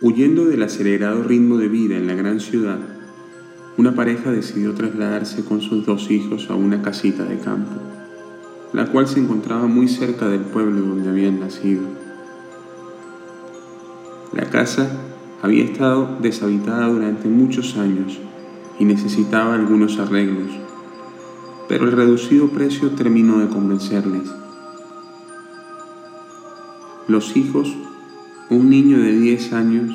Huyendo del acelerado ritmo de vida en la gran ciudad, una pareja decidió trasladarse con sus dos hijos a una casita de campo, la cual se encontraba muy cerca del pueblo donde habían nacido. La casa había estado deshabitada durante muchos años y necesitaba algunos arreglos, pero el reducido precio terminó de convencerles. Los hijos, un niño de 10 años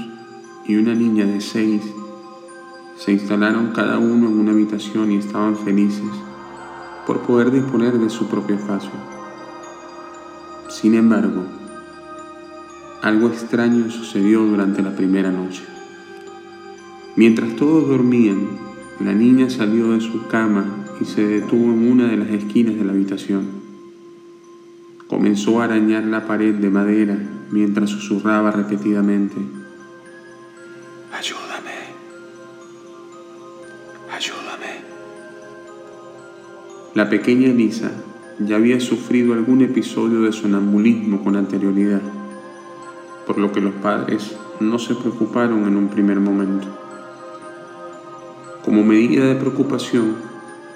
y una niña de 6, se instalaron cada uno en una habitación y estaban felices por poder disponer de su propio espacio. Sin embargo, algo extraño sucedió durante la primera noche. Mientras todos dormían, la niña salió de su cama y se detuvo en una de las esquinas de la habitación. Comenzó a arañar la pared de madera mientras susurraba repetidamente, Ayúdame, ayúdame. La pequeña Elisa ya había sufrido algún episodio de sonambulismo con anterioridad, por lo que los padres no se preocuparon en un primer momento. Como medida de preocupación,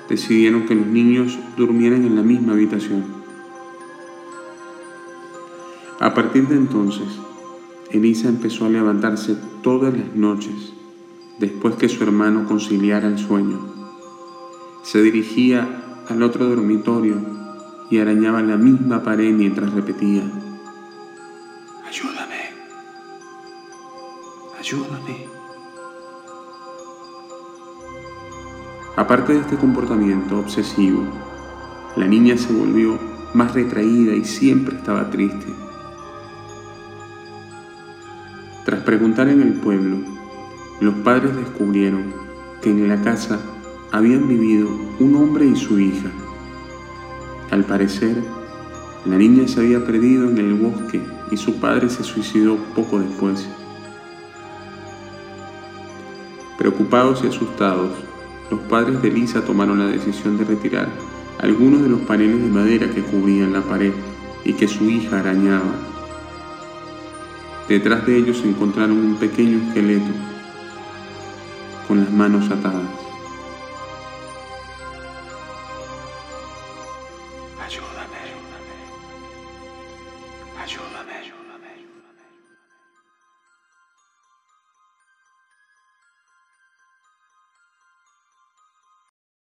decidieron que los niños durmieran en la misma habitación. A partir de entonces, Elisa empezó a levantarse todas las noches después que su hermano conciliara el sueño. Se dirigía al otro dormitorio y arañaba la misma pared mientras repetía, Ayúdame, ayúdame. Aparte de este comportamiento obsesivo, la niña se volvió más retraída y siempre estaba triste. Tras preguntar en el pueblo, los padres descubrieron que en la casa habían vivido un hombre y su hija. Al parecer, la niña se había perdido en el bosque y su padre se suicidó poco después. Preocupados y asustados, los padres de Lisa tomaron la decisión de retirar algunos de los paneles de madera que cubrían la pared y que su hija arañaba. Detrás de ellos encontraron un pequeño esqueleto con las manos atadas. Ayúdame, ayúdame, ayúdame.